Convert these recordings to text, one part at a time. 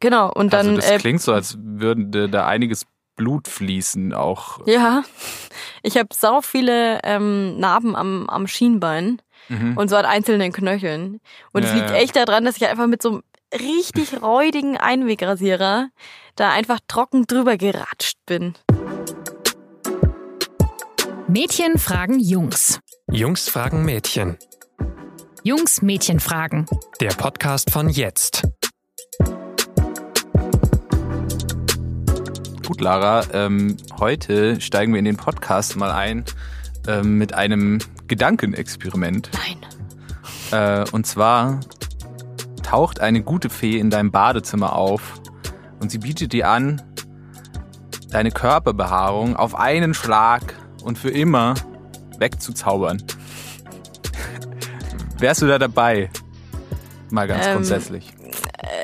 genau. Und dann. also das äh, klingt so, als würde da einiges Blut fließen auch. Ja, ich habe sau viele ähm, Narben am, am Schienbein Mhm. und so an einzelnen Knöcheln. Und es Ja, liegt echt daran, dass ich einfach mit so einem richtig räudigen Einwegrasierer da einfach trocken drüber geratscht bin. Mädchen fragen Jungs. Jungs fragen Mädchen. Jungs Mädchen fragen. Der Podcast von jetzt. Gut, Lara, ähm, heute steigen wir in den Podcast mal ein ähm, mit einem Gedankenexperiment. Nein. Äh, und zwar taucht eine gute Fee in deinem Badezimmer auf und sie bietet dir an, deine Körperbehaarung auf einen Schlag und für immer wegzuzaubern. Wärst du da dabei? Mal ganz Ähm, grundsätzlich.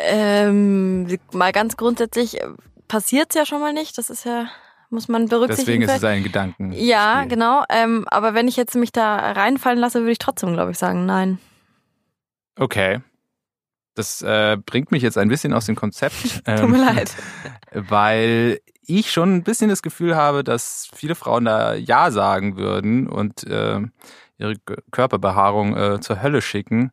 Ähm, mal ganz grundsätzlich passiert ja schon mal nicht. Das ist ja, muss man berücksichtigen. Deswegen ist es ein Gedanken. ja, genau. Ähm, aber wenn ich jetzt mich da reinfallen lasse, würde ich trotzdem, glaube ich, sagen, nein. Okay. Das äh, bringt mich jetzt ein bisschen aus dem Konzept. ähm, Tut mir leid. Weil ich schon ein bisschen das Gefühl habe, dass viele Frauen da Ja sagen würden und äh, ihre Körperbehaarung äh, zur Hölle schicken.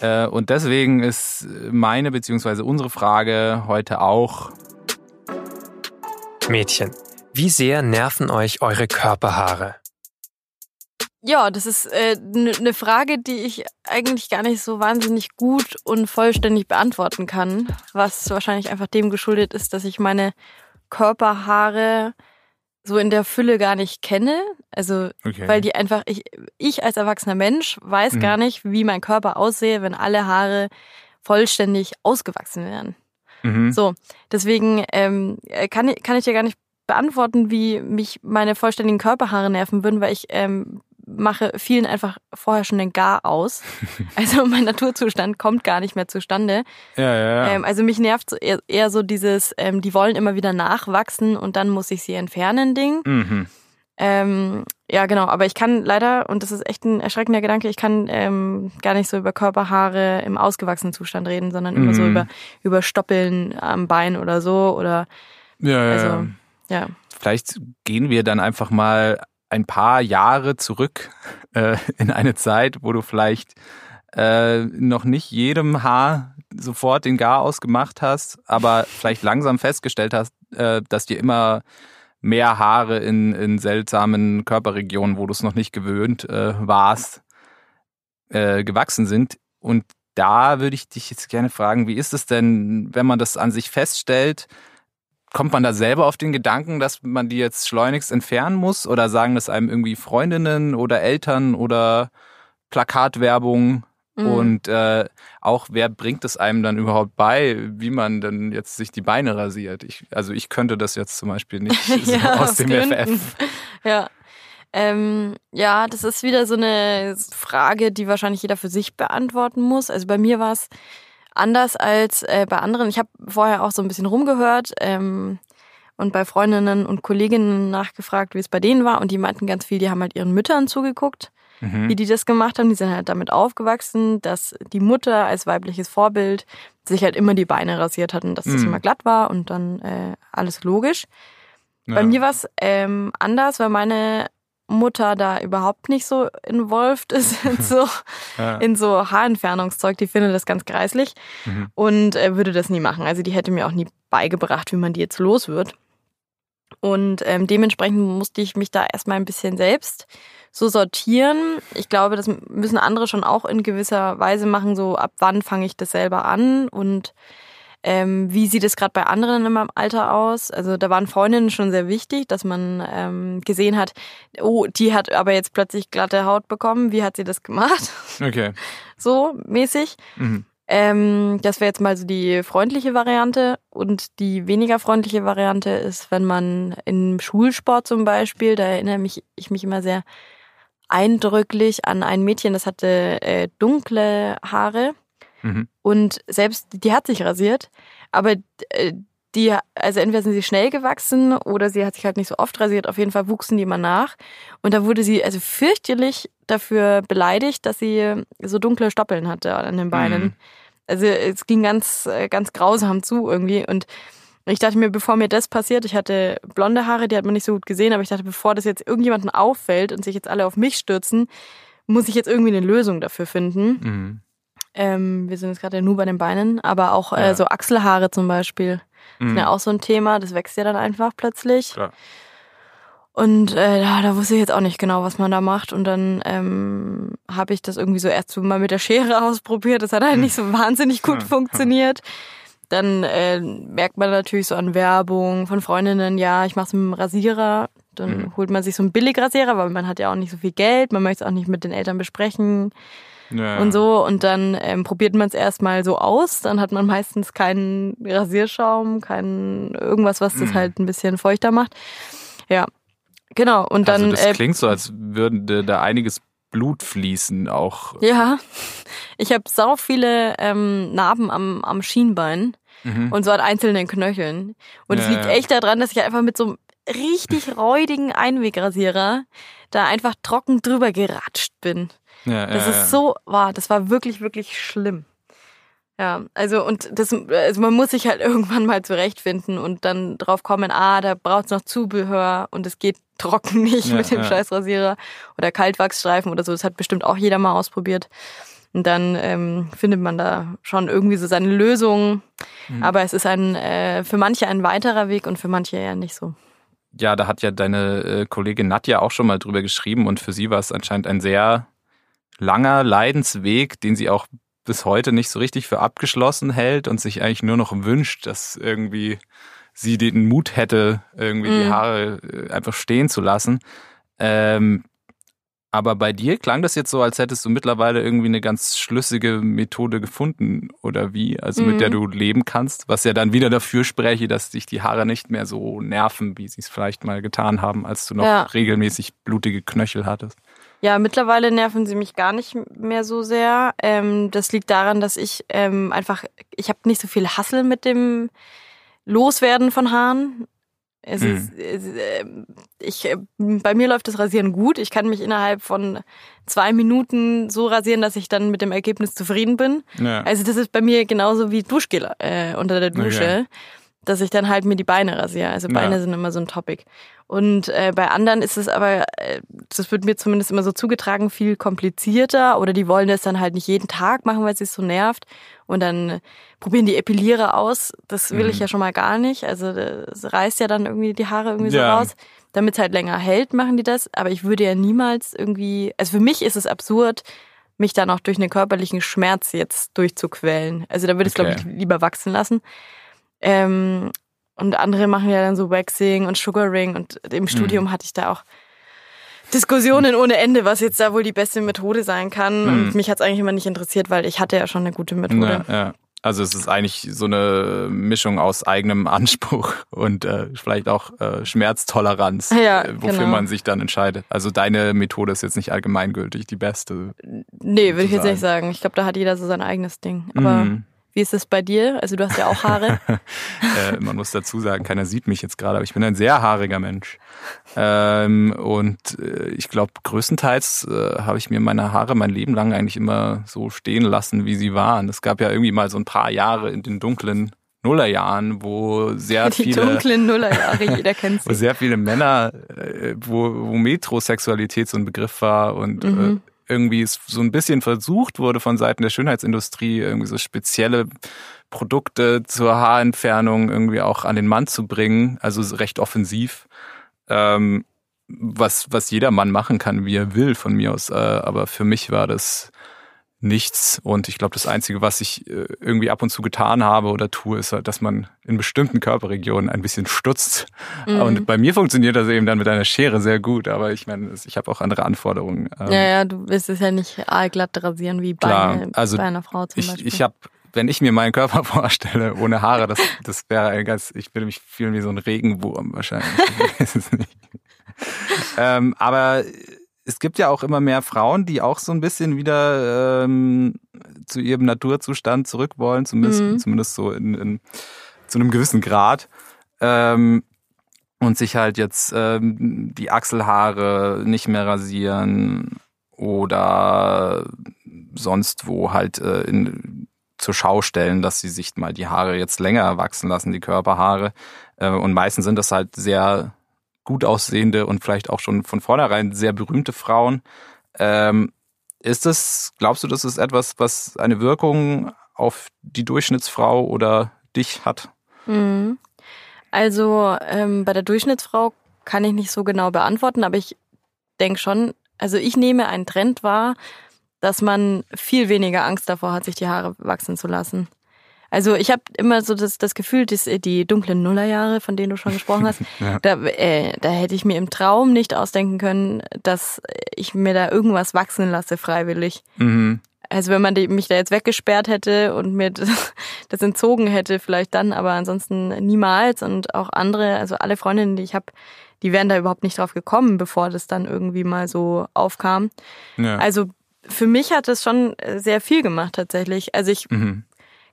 Äh, und deswegen ist meine beziehungsweise unsere Frage heute auch, Mädchen, wie sehr nerven euch eure Körperhaare? Ja, das ist eine äh, ne Frage, die ich eigentlich gar nicht so wahnsinnig gut und vollständig beantworten kann, was wahrscheinlich einfach dem geschuldet ist, dass ich meine Körperhaare so in der Fülle gar nicht kenne. Also, okay. weil die einfach, ich, ich als erwachsener Mensch weiß Mhm. gar nicht, wie mein Körper aussehe, wenn alle Haare vollständig ausgewachsen wären. Mhm. So, deswegen ähm, kann, ich, kann ich dir gar nicht beantworten, wie mich meine vollständigen Körperhaare nerven würden, weil ich ähm, mache vielen einfach vorher schon den Gar aus. Also mein Naturzustand kommt gar nicht mehr zustande. ja, ja, ja. Ähm, also mich nervt eher, eher so dieses, ähm, die wollen immer wieder nachwachsen und dann muss ich sie entfernen, Ding. mhm. Ähm, ja, genau, aber ich kann leider, und das ist echt ein erschreckender Gedanke, ich kann ähm, gar nicht so über Körperhaare im ausgewachsenen Zustand reden, sondern immer so Mhm. über, über Stoppeln am Bein oder so oder ja, ja, also, ja. Vielleicht gehen wir dann einfach mal ein paar Jahre zurück äh, in eine Zeit, wo du vielleicht äh, noch nicht jedem Haar sofort den Gar ausgemacht hast, aber vielleicht langsam festgestellt hast, äh, dass dir immer mehr Haare in, in seltsamen Körperregionen, wo du es noch nicht gewöhnt äh, warst, äh, gewachsen sind. Und da würde ich dich jetzt gerne fragen, wie ist es denn, wenn man das an sich feststellt? Kommt man da selber auf den Gedanken, dass man die jetzt schleunigst entfernen muss? Oder sagen das einem irgendwie Freundinnen oder Eltern oder Plakatwerbung? Mhm. Und äh, auch wer bringt es einem dann überhaupt bei, wie man denn jetzt sich die Beine rasiert? Ich, also ich könnte das jetzt zum Beispiel nicht so Ja, aus aus dem Gründen. FF. Ja. Ähm, ja, das ist wieder so eine Frage, die wahrscheinlich jeder für sich beantworten muss. Also bei mir war es anders als äh, bei anderen. Ich habe vorher auch so ein bisschen rumgehört ähm, und bei Freundinnen und Kolleginnen nachgefragt, wie es bei denen war. Und die meinten ganz viel, die haben halt ihren Müttern zugeguckt, Mhm. wie die das gemacht haben. Die sind halt damit aufgewachsen, dass die Mutter als weibliches Vorbild sich halt immer die Beine rasiert hat und dass das Mhm. immer glatt war und dann äh, alles logisch. Bei Ja. mir war es ähm, anders, weil meine Mutter da überhaupt nicht so involved ist in so, Ja. in so Haarentfernungszeug. Die findet das ganz greislich Mhm. und äh, würde das nie machen. Also die hätte mir auch nie beigebracht, wie man die jetzt los wird. Und ähm, dementsprechend musste ich mich da erstmal ein bisschen selbst so sortieren. Ich glaube, das müssen andere schon auch in gewisser Weise machen, so ab wann fange ich das selber an und ähm, wie sieht es gerade bei anderen in meinem Alter aus? Also da waren Freundinnen schon sehr wichtig, dass man ähm, gesehen hat, oh, die hat aber jetzt plötzlich glatte Haut bekommen. Wie hat sie das gemacht? Okay. So mäßig. Mhm. Ähm, das wäre jetzt mal so die freundliche Variante. Und die weniger freundliche Variante ist, wenn man im Schulsport zum Beispiel, da erinnere mich ich mich immer sehr eindrücklich an ein Mädchen, das hatte äh, dunkle Haare Mhm. und selbst die hat sich rasiert, aber äh, die, also entweder sind sie schnell gewachsen oder sie hat sich halt nicht so oft rasiert. Auf jeden Fall wuchsen die immer nach. Und da wurde sie also fürchterlich dafür beleidigt, dass sie so dunkle Stoppeln hatte an den Beinen. Mhm. Also es ging ganz, äh, ganz grausam zu irgendwie. Und ich dachte mir, bevor mir das passiert, ich hatte blonde Haare, die hat man nicht so gut gesehen, aber ich dachte, bevor das jetzt irgendjemandem auffällt und sich jetzt alle auf mich stürzen, muss ich jetzt irgendwie eine Lösung dafür finden. Mhm. Ähm, wir sind jetzt gerade nur bei den Beinen, aber auch Ja. äh, so Achselhaare zum Beispiel. Mhm. Ist ja auch so ein Thema, das wächst ja dann einfach plötzlich. Klar. Und äh, da, da wusste ich jetzt auch nicht genau, was man da macht. Und dann ähm, habe ich das irgendwie so erst mal mit der Schere ausprobiert. Das hat halt nicht so wahnsinnig gut funktioniert. Dann äh, merkt man natürlich so an Werbung von Freundinnen, ja, ich mache es mit dem Rasierer. Dann Mhm. holt man sich so einen Billigrasierer, weil man hat ja auch nicht so viel Geld. Man möchte es auch nicht mit den Eltern besprechen Ja. und so. Und dann ähm, probiert man es erstmal so aus. Dann hat man meistens keinen Rasierschaum, keinen irgendwas, was das Mhm. halt ein bisschen feuchter macht. Ja, genau. Und dann also das äh, klingt so, als würde da einiges Blut fließen auch. ja, ich habe sau viele ähm, Narben am, am Schienbein Mhm. und so an einzelnen Knöcheln. Und es Ja, liegt echt daran, dass ich einfach mit so einem richtig räudigen Einwegrasierer da einfach trocken drüber geratscht bin. ja, Das ja, ist so, war, das war wirklich, wirklich schlimm. Ja, also und das, also man muss sich halt irgendwann mal zurechtfinden und dann drauf kommen, ah, da braucht's noch Zubehör und es geht trocken nicht Ja, mit dem ja. Scheißrasierer oder Kaltwachsstreifen oder so. Das hat bestimmt auch jeder mal ausprobiert. Und dann ähm, findet man da schon irgendwie so seine Lösung. Mhm. Aber es ist ein äh, für manche ein weiterer Weg und für manche eher nicht so. Ja, da hat ja deine äh, Kollegin Nadja auch schon mal drüber geschrieben und für sie war es anscheinend ein sehr langer Leidensweg, den sie auch bis heute nicht so richtig für abgeschlossen hält und sich eigentlich nur noch wünscht, dass irgendwie sie den Mut hätte, irgendwie die Mhm. Haare äh, einfach stehen zu lassen. Ähm, aber bei dir klang das jetzt so, als hättest du mittlerweile irgendwie eine ganz schlüssige Methode gefunden oder wie, also mit Mhm. der du leben kannst, was ja dann wieder dafür spreche, dass dich die Haare nicht mehr so nerven, wie sie es vielleicht mal getan haben, als du noch Ja. regelmäßig blutige Knöchel hattest. Ja, mittlerweile nerven sie mich gar nicht mehr so sehr. Ähm, das liegt daran, dass ich ähm, einfach, ich habe nicht so viel Hassel mit dem Loswerden von Haaren. Es Mhm. ist, es, ähm, ich, äh, bei mir läuft das Rasieren gut. Ich kann mich innerhalb von zwei Minuten so rasieren, dass ich dann mit dem Ergebnis zufrieden bin. Ja. Also das ist bei mir genauso wie Duschgel äh, unter der Dusche, Okay. dass ich dann halt mir die Beine rasiere. Also Beine Ja. sind immer so ein Topic. Und äh, bei anderen ist es aber, äh, das wird mir zumindest immer so zugetragen, viel komplizierter oder die wollen das dann halt nicht jeden Tag machen, weil es sich so nervt. Und dann äh, probieren die Epilierer aus. Das will ich Mhm. ja schon mal gar nicht. Also es reißt ja dann irgendwie die Haare irgendwie so Ja. raus. Damit es halt länger hält, machen die das. Aber ich würde ja niemals irgendwie, also für mich ist es absurd, mich dann auch durch einen körperlichen Schmerz jetzt durchzuquälen. Also da würde ich es, Okay. glaube ich, lieber wachsen lassen. Ähm, und andere machen ja dann so Waxing und Sugaring und im Studium hatte ich da auch Diskussionen ohne Ende, was jetzt da wohl die beste Methode sein kann. Mhm. Und mich hat's eigentlich immer nicht interessiert, weil ich hatte ja schon eine gute Methode. Ja, ja. Also es ist eigentlich so eine Mischung aus eigenem Anspruch und äh, vielleicht auch äh, Schmerztoleranz, Ja, äh, wofür genau. man sich dann entscheidet. Also deine Methode ist jetzt nicht allgemeingültig die beste. Nee, würde ich jetzt nicht sagen. Ich glaube, da hat jeder so sein eigenes Ding. Aber Mhm. Wie ist es bei dir? Also du hast ja auch Haare. äh, man muss dazu sagen, keiner sieht mich jetzt gerade, aber ich bin ein sehr haariger Mensch. Ähm, und äh, ich glaube, größtenteils äh, habe ich mir meine Haare mein Leben lang eigentlich immer so stehen lassen, wie sie waren. Es gab ja irgendwie mal so ein paar Jahre in den dunklen Nullerjahren, wo sehr die viele dunklen Nullerjahre, jeder kennt wo sie. sehr viele Männer, äh, wo, wo Metrosexualität so ein Begriff war und Mhm. Irgendwie so ein bisschen versucht wurde von Seiten der Schönheitsindustrie, irgendwie so spezielle Produkte zur Haarentfernung irgendwie auch an den Mann zu bringen, also so recht offensiv. Ähm, was, was jeder Mann machen kann, wie er will, von mir aus. Äh, aber für mich war das nichts. Und ich glaube, das Einzige, was ich äh, irgendwie ab und zu getan habe oder tue, ist halt, dass man in bestimmten Körperregionen ein bisschen stutzt. Mhm. Und bei mir funktioniert das eben dann mit einer Schere sehr gut. Aber ich meine, ich habe auch andere Anforderungen. Ähm, Ja, ja, du willst es ja nicht aalglatt rasieren wie Klar, Beine also bei einer Frau zum ich, Beispiel. ich habe, wenn ich mir meinen Körper vorstelle, ohne Haare, das, das wäre ein ganz, ich würde mich fühlen wie so ein Regenwurm wahrscheinlich. Ähm, aber es gibt ja auch immer mehr Frauen, die auch so ein bisschen wieder ähm, zu ihrem Naturzustand zurück wollen, zumindest, Mhm. zumindest so in, in, zu einem gewissen Grad. Ähm, und sich halt jetzt ähm, die Achselhaare nicht mehr rasieren oder sonst wo halt äh, in zur Schau stellen, dass sie sich mal die Haare jetzt länger wachsen lassen, die Körperhaare. Äh, und meistens sind das halt sehr gut aussehende und vielleicht auch schon von vornherein sehr berühmte Frauen. Ähm, ist das, glaubst du, das ist etwas, was eine Wirkung auf die Durchschnittsfrau oder dich hat? Mhm. Also ähm, bei der Durchschnittsfrau kann ich nicht so genau beantworten, aber ich denke schon, also ich nehme einen Trend wahr, dass man viel weniger Angst davor hat, sich die Haare wachsen zu lassen. Also ich habe immer so das, das Gefühl, dass die dunklen Nullerjahre, von denen du schon gesprochen hast, ja. da, äh, da hätte ich mir im Traum nicht ausdenken können, dass ich mir da irgendwas wachsen lasse freiwillig. Mhm. Also wenn man die, mich da jetzt weggesperrt hätte und mir das, das entzogen hätte, vielleicht dann, aber ansonsten niemals. Und auch andere, also alle Freundinnen, die ich habe, die wären da überhaupt nicht drauf gekommen, bevor das dann irgendwie mal so aufkam. Ja. Also für mich hat es schon sehr viel gemacht tatsächlich. Also ich mhm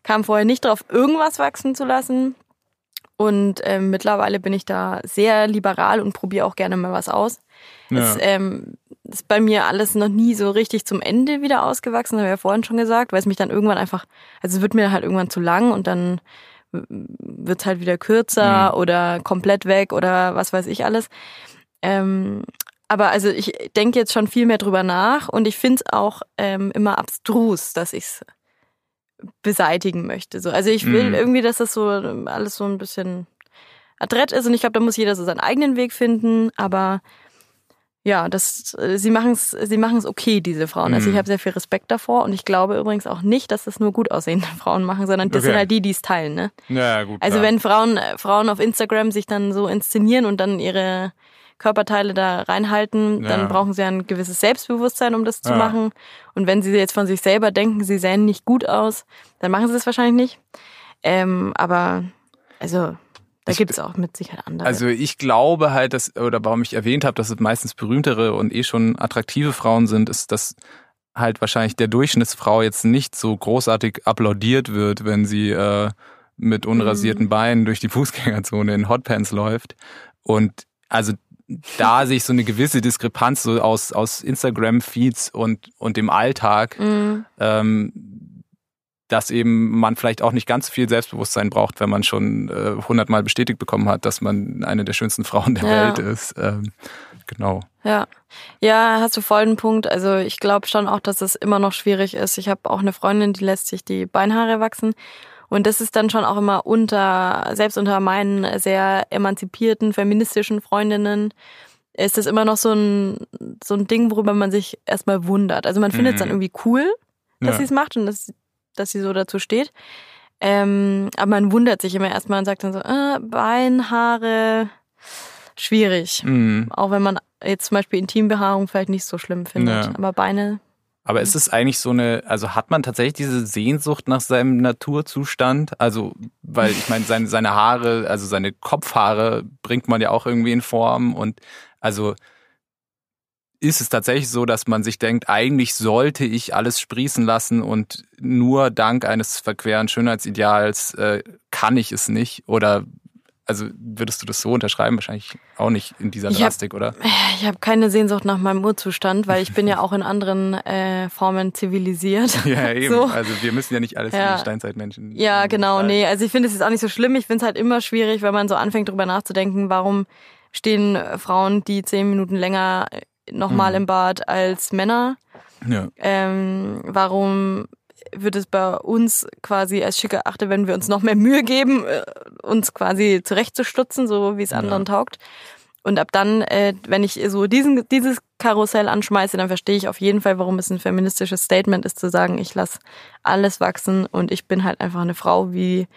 kam vorher nicht drauf, irgendwas wachsen zu lassen. Und ähm, mittlerweile bin ich da sehr liberal und probiere auch gerne mal was aus. Ja. Es ähm, ist bei mir alles noch nie so richtig zum Ende wieder ausgewachsen, habe ich ja vorhin schon gesagt, weil es mich dann irgendwann einfach, also es wird mir halt irgendwann zu lang und dann wird es halt wieder kürzer mhm. oder komplett weg oder was weiß ich alles. Ähm, aber also ich denke jetzt schon viel mehr drüber nach und ich finde es auch ähm, immer abstrus, dass ich es beseitigen möchte. So. Also ich will mhm. irgendwie, dass das so alles so ein bisschen adrett ist und ich glaube, da muss jeder so seinen eigenen Weg finden, aber ja, das, sie machen es sie machen's okay, diese Frauen. Also ich mhm. habe sehr viel Respekt davor und ich glaube übrigens auch nicht, dass das nur gut aussehende Frauen machen, sondern das okay. sind halt die, die es teilen. Ne? Ja, gut. Also klar. wenn Frauen, Frauen auf Instagram sich dann so inszenieren und dann ihre Körperteile da reinhalten, ja. dann brauchen sie ein gewisses Selbstbewusstsein, um das zu ja. machen. Und wenn sie jetzt von sich selber denken, sie sähen nicht gut aus, dann machen sie es wahrscheinlich nicht. Ähm, aber also da gibt es auch mit Sicherheit andere. Also ich glaube halt, dass, oder warum ich erwähnt habe, dass es meistens berühmtere und eh schon attraktive Frauen sind, ist, dass halt wahrscheinlich der Durchschnittsfrau jetzt nicht so großartig applaudiert wird, wenn sie äh, mit unrasierten mhm. Beinen durch die Fußgängerzone in Hotpants läuft. Und also da sich so eine gewisse Diskrepanz so aus, aus Instagram-Feeds und, und dem Alltag, mhm. ähm, dass eben man vielleicht auch nicht ganz so viel Selbstbewusstsein braucht, wenn man schon äh, hundertmal äh, bestätigt bekommen hat, dass man eine der schönsten Frauen der ja. Welt ist. Ähm, genau. Ja. Ja, hast du voll einen Punkt. Also ich glaube schon auch, dass es immer noch schwierig ist. Ich habe auch eine Freundin, die lässt sich die Beinhaare wachsen. Und das ist dann schon auch immer unter, selbst unter meinen sehr emanzipierten, feministischen Freundinnen, ist das immer noch so ein, so ein Ding, worüber man sich erstmal wundert. Also man findet es dann mhm. irgendwie cool, dass ja. sie es macht und dass, dass sie so dazu steht. Ähm, aber man wundert sich immer erstmal und sagt dann so, äh, Beinhaare, schwierig. Mhm. Auch wenn man jetzt zum Beispiel Intimbehaarung vielleicht nicht so schlimm findet. Ja. Aber Beine aber ist es eigentlich so eine, also hat man tatsächlich diese Sehnsucht nach seinem Naturzustand? Also, weil ich meine, seine, seine Haare, also seine Kopfhaare bringt man ja auch irgendwie in Form und also ist es tatsächlich so, dass man sich denkt, eigentlich sollte ich alles sprießen lassen und nur dank eines verqueren Schönheitsideals äh, kann ich es nicht? Oder also würdest du das so unterschreiben? Wahrscheinlich auch nicht in dieser Drastik, oder? Ich habe keine Sehnsucht nach meinem Urzustand, weil ich bin ja auch in anderen äh, Formen zivilisiert. Ja, eben. So. Also wir müssen ja nicht alles ja. wie Steinzeitmenschen. Ja, genau. Nee, also ich finde es jetzt auch nicht so schlimm. Ich finde es halt immer schwierig, wenn man so anfängt, drüber nachzudenken, warum stehen Frauen, die zehn Minuten länger nochmal mhm. im Bad als Männer. Ja. Ähm, warum wird es bei uns quasi als schick erachtet, wenn wir uns noch mehr Mühe geben, äh, uns quasi zurechtzustutzen, so wie es anderen ja. taugt. Und ab dann, äh, wenn ich so diesen, dieses Karussell anschmeiße, dann verstehe ich auf jeden Fall, warum es ein feministisches Statement ist, zu sagen, ich lasse alles wachsen und ich bin halt einfach eine Frau, wie,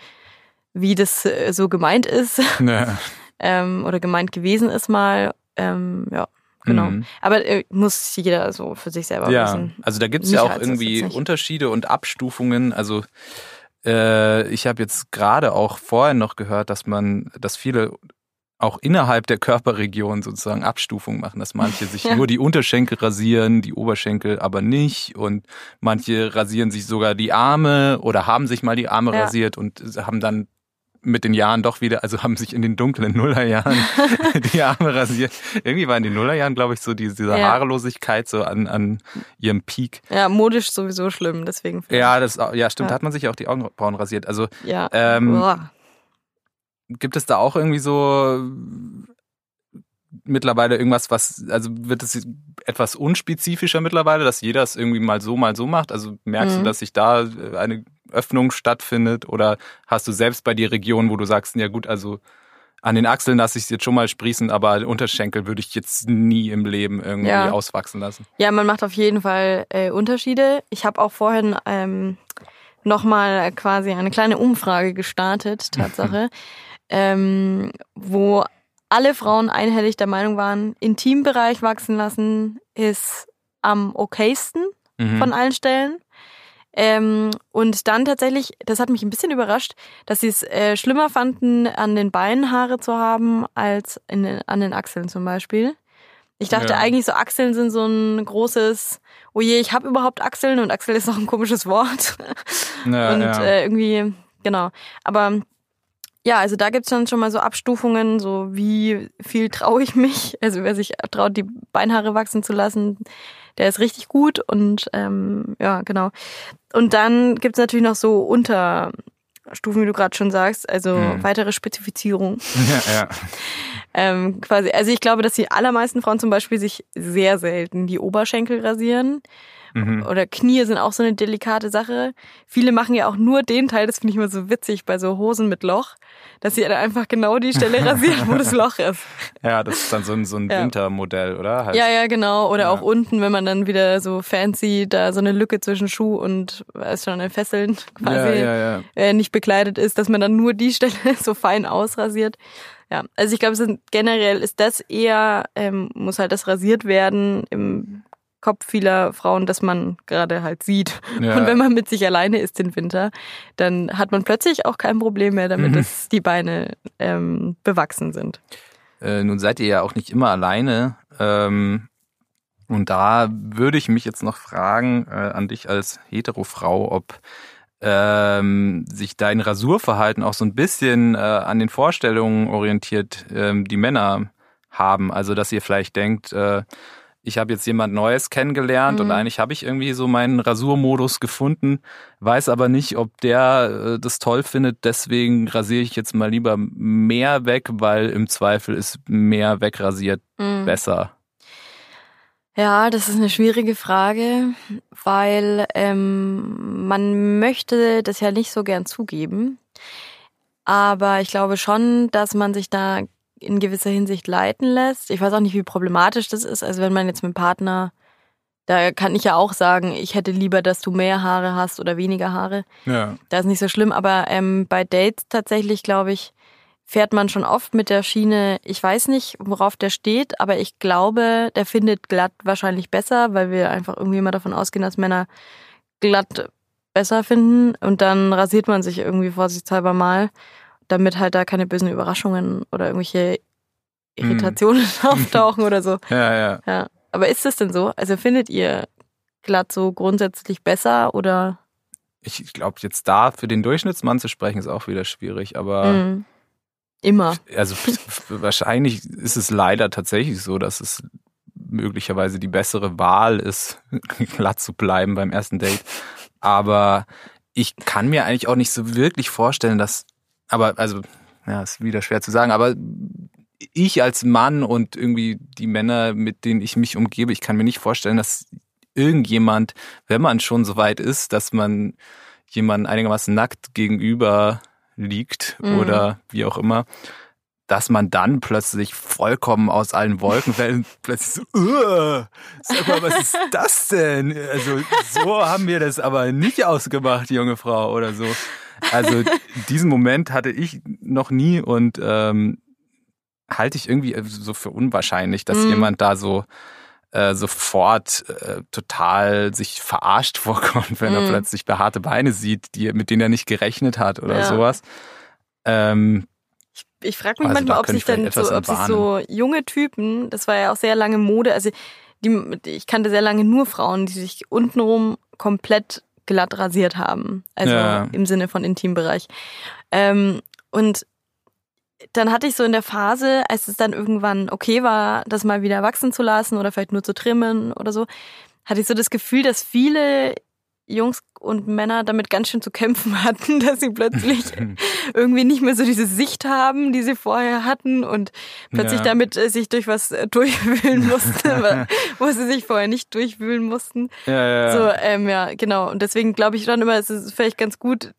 wie das äh, so gemeint ist. Ja. ähm, oder gemeint gewesen ist mal. Ähm, ja. Genau. Mhm. Aber äh, muss jeder so für sich selber ja, wissen. Also da gibt es ja auch irgendwie Unterschiede und Abstufungen. Also äh, ich habe jetzt gerade auch vorher noch gehört, dass man, dass viele auch innerhalb der Körperregion sozusagen Abstufungen machen, dass manche sich ja. nur die Unterschenkel rasieren, die Oberschenkel aber nicht und manche rasieren sich sogar die Arme oder haben sich mal die Arme ja. rasiert und haben dann mit den Jahren doch wieder, also haben sich in den dunklen Nullerjahren die Arme rasiert. Irgendwie war in den Nullerjahren, glaube ich, so diese, diese Ja. Haarlosigkeit so an, an ihrem Peak. Ja, modisch sowieso schlimm, deswegen. Ja, das, ja, stimmt, Ja. da hat man sich auch die Augenbrauen rasiert. Also Ja. ähm, Boah. gibt es da auch irgendwie so mittlerweile irgendwas, was, also wird es etwas unspezifischer mittlerweile, dass jeder es irgendwie mal so, mal so macht? Also merkst Mhm. du, dass sich da äh, eine Öffnung stattfindet oder hast du selbst bei dir Regionen, wo du sagst, ja gut, also an den Achseln lasse ich es jetzt schon mal sprießen, aber Unterschenkel würde ich jetzt nie im Leben irgendwie Ja. auswachsen lassen. Ja, man macht auf jeden Fall äh, Unterschiede. Ich habe auch vorhin ähm, nochmal quasi eine kleine Umfrage gestartet, Tatsache, ähm, wo alle Frauen einhellig der Meinung waren, Intimbereich wachsen lassen ist am okaysten Mhm. von allen Stellen. Ähm, und dann tatsächlich, das hat mich ein bisschen überrascht, dass sie es äh, schlimmer fanden, an den Beinen Haare zu haben, als in an den Achseln zum Beispiel. Ich dachte Ja. eigentlich, so Achseln sind so ein großes, oh je, ich habe überhaupt Achseln und Achsel ist auch ein komisches Wort. ja, und ja. Äh, irgendwie, genau. Aber ja, also da gibt's dann schon mal so Abstufungen, so wie viel traue ich mich. Also wer sich traut, die Beinhaare wachsen zu lassen, der ist richtig gut. Und ähm, ja, genau. Und dann gibt's natürlich noch so Unterstufen, wie du gerade schon sagst, also Mhm. weitere Spezifizierung. ja, ja. Ähm, quasi, also ich glaube, dass die allermeisten Frauen zum Beispiel sich sehr selten die Oberschenkel rasieren. Mhm. Oder Knie sind auch so eine delikate Sache. Viele machen ja auch nur den Teil, das finde ich immer so witzig bei so Hosen mit Loch, dass sie dann einfach genau die Stelle rasieren, wo das Loch ist. ja, das ist dann so ein, so ein Ja. Wintermodell, oder? Halt. Ja, ja, genau. Oder Ja. auch unten, wenn man dann wieder so fancy da so eine Lücke zwischen Schuh und ist schon ein Fesseln quasi ja, äh, nicht bekleidet ist, dass man dann nur die Stelle so fein ausrasiert. Ja, also ich glaube, generell ist das eher, ähm, muss halt das rasiert werden im Kopf vieler Frauen, dass man gerade halt sieht. Ja. Und wenn man mit sich alleine ist den Winter, dann hat man plötzlich auch kein Problem mehr damit, Mhm. dass die Beine ähm, bewachsen sind. Äh, nun seid ihr ja auch nicht immer alleine. Ähm, und da würde ich mich jetzt noch fragen äh, an dich als Heterofrau, ob ähm, sich dein Rasurverhalten auch so ein bisschen äh, an den Vorstellungen orientiert, ähm, die Männer haben. Also dass ihr vielleicht denkt, äh, ich habe jetzt jemand Neues kennengelernt und Mhm. eigentlich habe ich irgendwie so meinen Rasurmodus gefunden, weiß aber nicht, ob der äh, das toll findet. Deswegen rasiere ich jetzt mal lieber mehr weg, weil im Zweifel ist mehr wegrasiert Mhm. besser. Ja, das ist eine schwierige Frage, weil ähm, man möchte das ja nicht so gern zugeben. Aber ich glaube schon, dass man sich da in gewisser Hinsicht leiten lässt. Ich weiß auch nicht, wie problematisch das ist. Also wenn man jetzt mit dem Partner, da kann ich ja auch sagen, ich hätte lieber, dass du mehr Haare hast oder weniger Haare. Ja. Das ist nicht so schlimm, aber ähm, bei Dates tatsächlich, glaube ich, fährt man schon oft mit der Schiene, ich weiß nicht, worauf der steht, aber ich glaube, der findet glatt wahrscheinlich besser, weil wir einfach irgendwie immer davon ausgehen, dass Männer glatt besser finden und dann rasiert man sich irgendwie vorsichtshalber mal, damit halt da keine bösen Überraschungen oder irgendwelche Irritationen auftauchen oder so. Ja, ja. Ja. Aber ist das denn so? Also findet ihr glatt so grundsätzlich besser oder? Ich glaube, jetzt da für den Durchschnittsmann zu sprechen, ist auch wieder schwierig, aber Mhm. Immer. also wahrscheinlich ist es leider tatsächlich so, dass es möglicherweise die bessere Wahl ist, glatt zu bleiben beim ersten Date. Aber ich kann mir eigentlich auch nicht so wirklich vorstellen, dass, aber also, ja, ist wieder schwer zu sagen, aber ich als Mann und irgendwie die Männer, mit denen ich mich umgebe, ich kann mir nicht vorstellen, dass irgendjemand, wenn man schon so weit ist, dass man jemanden einigermaßen nackt gegenüber liegt Mhm. oder wie auch immer, dass man dann plötzlich vollkommen aus allen Wolken fällt und plötzlich so, "Uah, sag mal, was ist das denn? Also so haben wir das aber nicht ausgemacht, junge Frau oder so. Also diesen Moment hatte ich noch nie und ähm, halte ich irgendwie so für unwahrscheinlich, dass Mhm. jemand da so äh, sofort äh, total sich verarscht vorkommt, wenn er Mhm. plötzlich behaarte Beine sieht, die, mit denen er nicht gerechnet hat oder Ja. sowas. Ähm, Ich frage mich Also manchmal, ob sich ich dann so, ob sich so junge Typen, das war ja auch sehr lange Mode, also die, ich kannte sehr lange nur Frauen, die sich untenrum komplett glatt rasiert haben. Also Ja. im Sinne von Intimbereich. Ähm, Und dann hatte ich so in der Phase, als es dann irgendwann okay war, das mal wieder wachsen zu lassen oder vielleicht nur zu trimmen oder so, hatte ich so das Gefühl, dass viele Jungs und Männer damit ganz schön zu kämpfen hatten, dass sie plötzlich irgendwie nicht mehr so diese Sicht haben, die sie vorher hatten und plötzlich Ja. damit äh, sich durch was äh, durchwühlen mussten, wo sie sich vorher nicht durchwühlen mussten. Ja, ja, So, ja. ähm, ja, genau. Und deswegen glaube ich schon immer, es ist vielleicht ganz gut,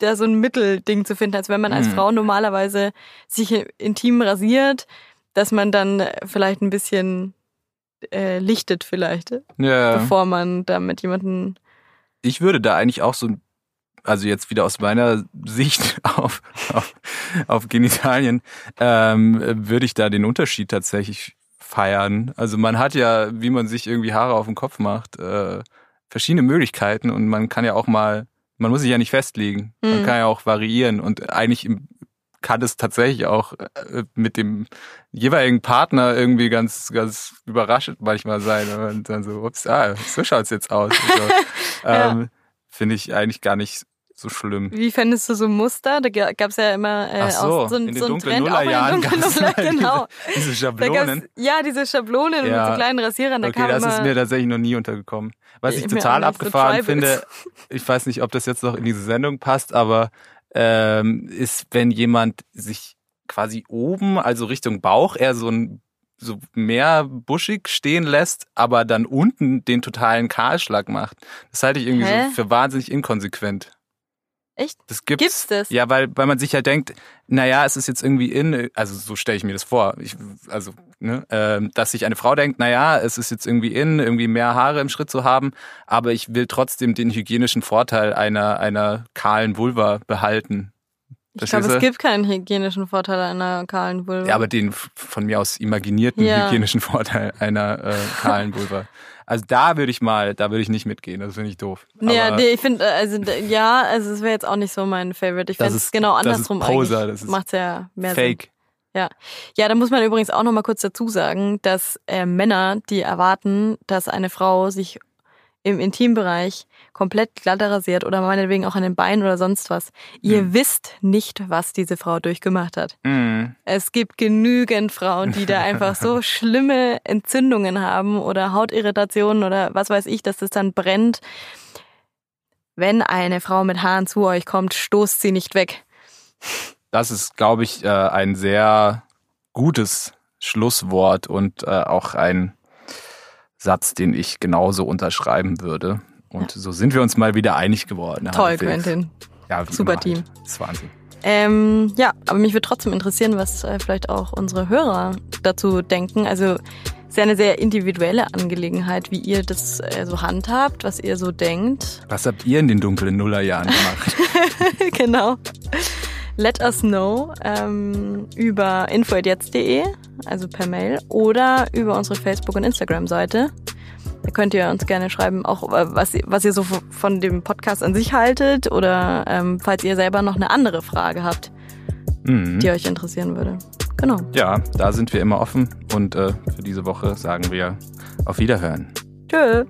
da so ein Mittelding zu finden, als wenn man als Mhm. Frau normalerweise sich intim rasiert, dass man dann vielleicht ein bisschen äh, lichtet vielleicht, ja. bevor man da mit jemandem ich würde da eigentlich auch so, also jetzt wieder aus meiner Sicht auf, auf, auf Genitalien, ähm, würde ich da den Unterschied tatsächlich feiern. Also man hat ja, wie man sich irgendwie Haare auf den Kopf macht, äh, verschiedene Möglichkeiten und man kann ja auch mal, man muss sich ja nicht festlegen, man Mhm. kann ja auch variieren und eigentlich im- kann es tatsächlich auch äh, mit dem jeweiligen Partner irgendwie ganz, ganz überraschend manchmal sein. Und dann so, ups, ah, so schaut's jetzt aus. Ja. ähm, Finde ich eigentlich gar nicht so schlimm. Wie fändest du so Muster? Da gab es ja immer äh, so, auch so, in so einen Trend auch in den Nullerjahren dunklen Nuller, halt genau. Diese, Schablonen. ja, diese Schablonen mit Ja. so kleinen Rasierern, da Okay, kam das ist mir tatsächlich noch nie untergekommen. Was ich total so abgefahren Tribals. finde, ich weiß nicht, ob das jetzt noch in diese Sendung passt, aber ähm, ist, wenn jemand sich quasi oben, also Richtung Bauch, eher so ein so mehr buschig stehen lässt, aber dann unten den totalen Kahlschlag macht. Das halte ich irgendwie so für wahnsinnig inkonsequent. Echt? Das gibt's. Gibt's das? Ja, weil, weil man sich ja denkt, naja, es ist jetzt irgendwie in, also so stelle ich mir das vor, ich, also, ne, ähm, dass sich eine Frau denkt, naja, es ist jetzt irgendwie in, irgendwie mehr Haare im Schritt zu haben, aber ich will trotzdem den hygienischen Vorteil einer, einer kahlen Vulva behalten. Ich glaube, es gibt keinen hygienischen Vorteil einer kahlen Vulva. Ja, aber den von mir aus imaginierten Ja. hygienischen Vorteil einer äh, kahlen Vulva. Also da würde ich mal, da würde ich nicht mitgehen, das finde ich doof. ja, nee, ich finde, also d- ja, also es wäre jetzt auch nicht so mein Favorite. Ich ist- es genau das ist andersrum Poser, das ist Macht ja mehr Fake. Sinn. Ja, da muss man übrigens auch noch mal kurz dazu sagen, dass äh, Männer, die erwarten, dass eine Frau sich im Intimbereich komplett glatt rasiert oder meinetwegen auch an den Beinen oder sonst was. Ihr Hm. wisst nicht, was diese Frau durchgemacht hat. Mhm. Es gibt genügend Frauen, die da einfach so schlimme Entzündungen haben oder Hautirritationen oder was weiß ich, dass das dann brennt. Wenn eine Frau mit Haaren zu euch kommt, stoßt sie nicht weg. Das ist, glaube ich, äh, ein sehr gutes Schlusswort und äh, auch ein Satz, den ich genauso unterschreiben würde. Und so sind wir uns mal wieder einig geworden. Toll. Quentin. Ja, Super Team. Halt. Das ist Wahnsinn. Ähm, ja, aber mich würde trotzdem interessieren, was äh, vielleicht auch unsere Hörer dazu denken. Also es ist ja eine sehr individuelle Angelegenheit, wie ihr das äh, so handhabt, was ihr so denkt. Was habt ihr in den dunklen Nullerjahren gemacht? genau. Let us know ähm, über info.jetzt.de, also per Mail, oder über unsere Facebook- und Instagram-Seite. Da könnt ihr uns gerne schreiben, auch äh, was, ihr- was ihr so von dem Podcast an sich haltet oder ähm, falls ihr selber noch eine andere Frage habt, mhm. die euch interessieren würde. Genau. Ja, da sind wir immer offen und äh, für diese Woche sagen wir auf Wiederhören. Tschö.